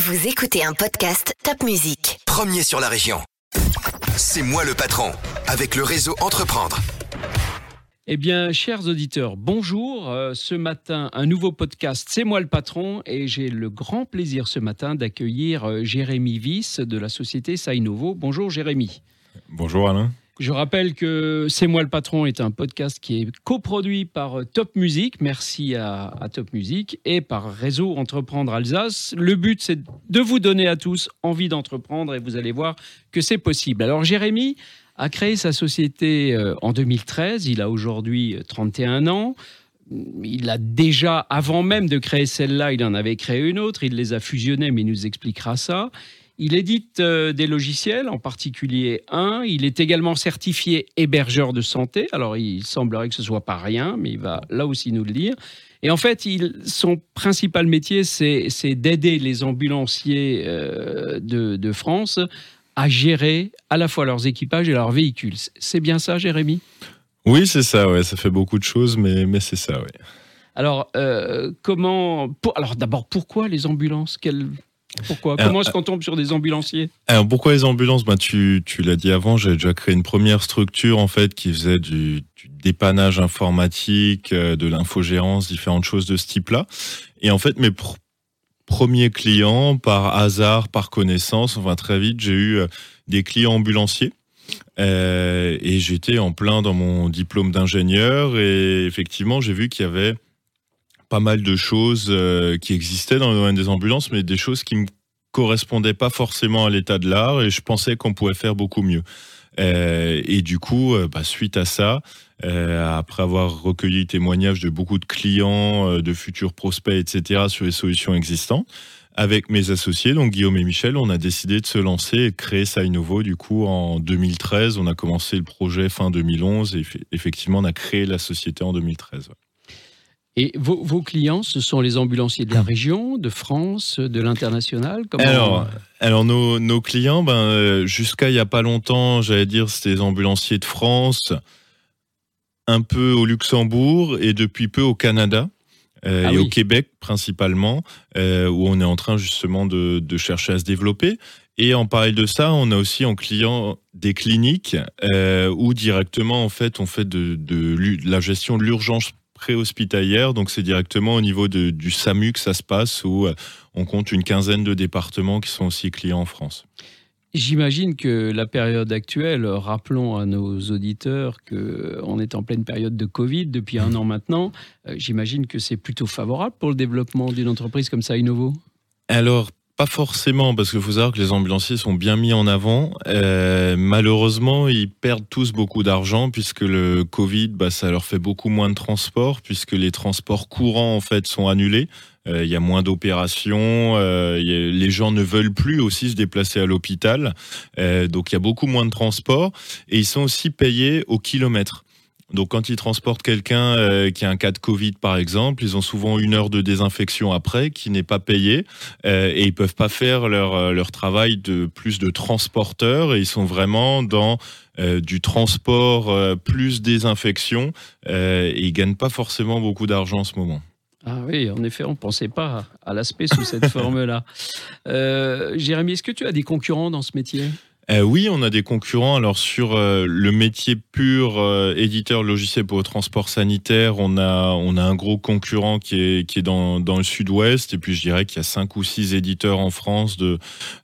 Vous écoutez un podcast Top Music. Premier sur la région. C'est moi le patron, avec le réseau Entreprendre. Eh bien, chers auditeurs, bonjour. Euh, ce matin, un nouveau podcast, C'est moi le patron, et j'ai le grand plaisir ce matin d'accueillir euh, Jérémy Viss de la société Sainovo. Bonjour Jérémy. Bonjour Alain. Je rappelle que C'est moi le patron est un podcast qui est coproduit par Top Music, merci à, à, Top Music, et par Réseau Entreprendre Alsace. Le but, c'est de vous donner à tous envie d'entreprendre et vous allez voir que c'est possible. Alors Jérémy a créé sa société euh, en 2013, il a aujourd'hui 31 ans. Il a déjà, avant même de créer celle-là, il en avait créé une autre, il les a fusionnés, mais il nous expliquera ça. Il édite euh, des logiciels, en particulier un. Il est également certifié hébergeur de santé. Alors, il semblerait que ce soit pas rien, mais il va là aussi nous le dire. Et en fait, il, son principal métier, c'est d'aider les ambulanciers euh, de, de, France à gérer à la fois leurs équipages et leurs véhicules. C'est bien ça, Jérémy? Oui, c'est ça. Ouais, ça fait beaucoup de choses, mais, mais c'est ça. Ouais. Alors, euh, comment pour, Alors, d'abord, pourquoi les ambulances? Quelle pourquoi Comment est-ce qu'on tombe sur des ambulanciers Alors pourquoi les ambulances ben, Tu, tu l'as dit avant, j'ai déjà créé une première structure en fait qui faisait du, du dépannage informatique, euh, de l'infogérance, différentes choses de ce type-là. Et en fait, mes pr premiers clients, par hasard, par connaissance, enfin très vite, j'ai eu euh, des clients ambulanciers. Euh, et j'étais en plein dans mon diplôme d'ingénieur et effectivement j'ai vu qu'il y avait pas mal de choses euh, qui existaient dans le domaine des ambulances, mais des choses qui me correspondaient pas forcément à l'état de l'art et je pensais qu'on pouvait faire beaucoup mieux. Euh, et du coup, euh, bah, suite à ça, après avoir recueilli témoignages de beaucoup de clients, de futurs prospects, etc., sur les solutions existantes, avec mes associés, donc Guillaume et Michel, on a décidé de se lancer et de créer Nouveau. Du coup, en 2013, on a commencé le projet fin 2011 et effectivement, on a créé la société en 2013. Ouais. Et vos, vos, clients, ce sont les ambulanciers de la région, de France, de l'international Alors, alors nos, nos, clients, ben, jusqu'à il n'y a pas longtemps, j'allais dire, c'était les ambulanciers de France, un peu au Luxembourg et depuis peu au Canada. Euh, ah et oui. au Québec principalement, euh, où on est en train justement de, de, chercher à se développer. Et en parallèle de ça, on a aussi en client des cliniques euh, où directement en fait on fait de, de, de la gestion de l'urgence préhospitalière, donc c'est directement au niveau de, du SAMU que ça se passe, où on compte une quinzaine de départements qui sont aussi clients en France. J'imagine que la période actuelle, rappelons à nos auditeurs qu'on est en pleine période de Covid depuis un an maintenant, j'imagine que c'est plutôt favorable pour le développement d'une entreprise comme ça, Innovo? Alors, pas forcément, parce qu'il faut savoir que les ambulanciers sont bien mis en avant. Euh, malheureusement, ils perdent tous beaucoup d'argent puisque le Covid, bah, ça leur fait beaucoup moins de transports puisque les transports courants en fait sont annulés. Euh, il y a moins d'opérations, euh, les gens ne veulent plus aussi se déplacer à l'hôpital, donc il y a beaucoup moins de transports et ils sont aussi payés au kilomètre. Donc quand ils transportent quelqu'un euh, qui a un cas de Covid par exemple, ils ont souvent une heure de désinfection après qui n'est pas payée euh, et ils peuvent pas faire leur, euh, leur travail de plus de transporteurs et ils sont vraiment dans euh, du transport plus désinfection et ils gagnent pas forcément beaucoup d'argent en ce moment. Ah oui, en effet, on ne pensait pas à l'aspect sous cette forme-là. Jérémy, est-ce que tu as des concurrents dans ce métier? Euh, oui, on a des concurrents. Alors sur euh, le métier pur euh, éditeur logiciel pour le transport sanitaire, on a on a un gros concurrent qui est qui est dans dans le sud-ouest et puis je dirais qu'il y a cinq ou six éditeurs en France de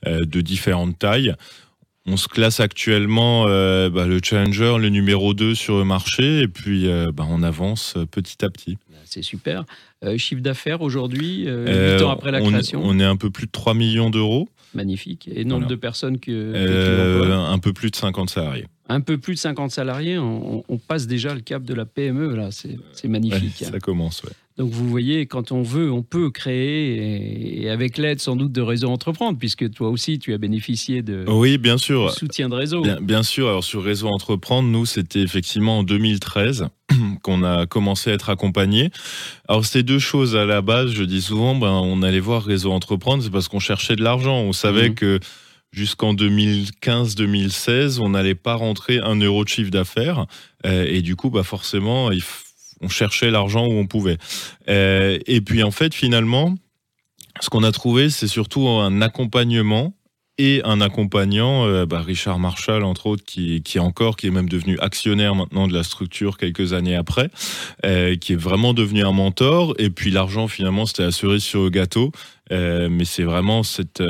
de différentes tailles. On se classe actuellement bah, le challenger, le numéro 2 sur le marché et puis bah, on avance petit à petit. C'est super. chiffre d'affaires aujourd'hui, 8 ans après la on, création? On est un peu plus de 3 millions d'euros. Magnifique. Et nombre voilà. de personnes que. Euh, un peu plus de 50 salariés. Un peu plus de 50 salariés, on, on passe déjà le cap de la PME, là. C'est magnifique. Ouais, ça commence, ouais. Donc vous voyez, quand on veut, on peut créer, et, avec l'aide sans doute de Réseau Entreprendre, puisque toi aussi, tu as bénéficié de oui, bien sûr. soutien de Réseau. Bien, bien, sûr, alors sur Réseau Entreprendre, nous, c'était effectivement en 2013 qu'on a commencé à être accompagné. Alors c'était deux choses à la base, je dis souvent, ben, on allait voir Réseau Entreprendre, c'est parce qu'on cherchait de l'argent, on savait mmh. que jusqu'en 2015-2016, on n'allait pas rentrer un euro de chiffre d'affaires, euh, et du coup, bah forcément, il on cherchait l'argent où on pouvait. Euh, et puis en fait, finalement, ce qu'on a trouvé, c'est surtout un accompagnement et un accompagnant, euh, bah, Richard Marshall entre autres, qui, est encore, qui est même devenu actionnaire maintenant de la structure quelques années après, euh, qui est vraiment devenu un mentor. Et puis l'argent finalement c'était la cerise sur le gâteau. Euh, mais c'est vraiment cette,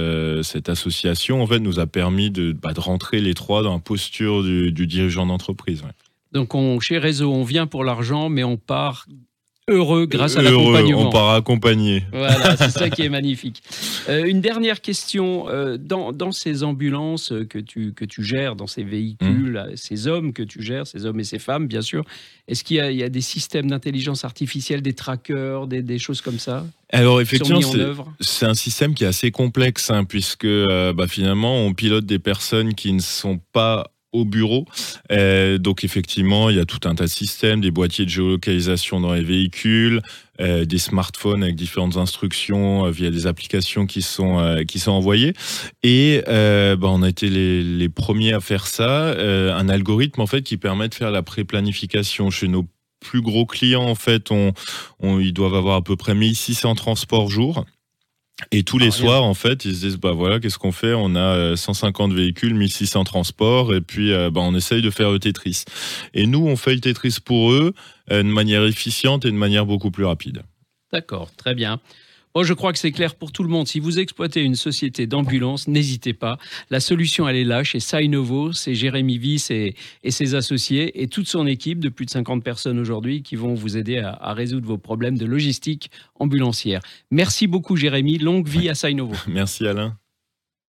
cette association en fait nous a permis de, bah, de rentrer les trois dans la posture du, dirigeant d'entreprise. Donc on, chez Réseau, on vient pour l'argent, mais on part heureux grâce à Heureux, l'accompagnement. on part accompagné. Voilà, c'est ça qui est magnifique. Euh, une dernière question. euh, dans, dans ces ambulances que tu, que tu gères, dans ces véhicules, Mmh. ces hommes que tu gères, ces hommes et ces femmes, bien sûr, est-ce qu'il y, a- il y a des systèmes d'intelligence artificielle, des trackers, des, des choses comme ça Alors effectivement, C'est un système qui est assez complexe, hein, puisque euh, bah, finalement, on pilote des personnes qui ne sont pas au bureau. Euh, donc effectivement, il y a tout un tas de systèmes, des boîtiers de géolocalisation dans les véhicules, euh, des smartphones avec différentes instructions euh, via des applications qui sont qui sont envoyées. Et bah, on a été les, premiers à faire ça. Un algorithme en fait qui permet de faire la pré-planification chez nos plus gros clients. En fait, on, on- ils doivent avoir à peu près 1600 transports jour. Et tous les Ah, soirs, en fait, ils se disent, bah voilà, qu'est-ce qu'on fait? On a euh, 150 véhicules, 1600 transports, et puis euh, bah, on essaye de faire le Tetris. Et nous, on fait le Tetris pour eux euh, de manière efficiente et de manière beaucoup plus rapide. D'accord, très bien. Bon, je crois que c'est clair pour tout le monde. Si vous exploitez une société d'ambulance, n'hésitez pas. La solution, elle est là chez Sainovo. C'est Jérémy Viss et, et ses associés et toute son équipe de plus de 50 personnes aujourd'hui qui vont vous aider à, à résoudre vos problèmes de logistique ambulancière. Merci beaucoup, Jérémy. Longue vie à Sainovo. Merci Alain.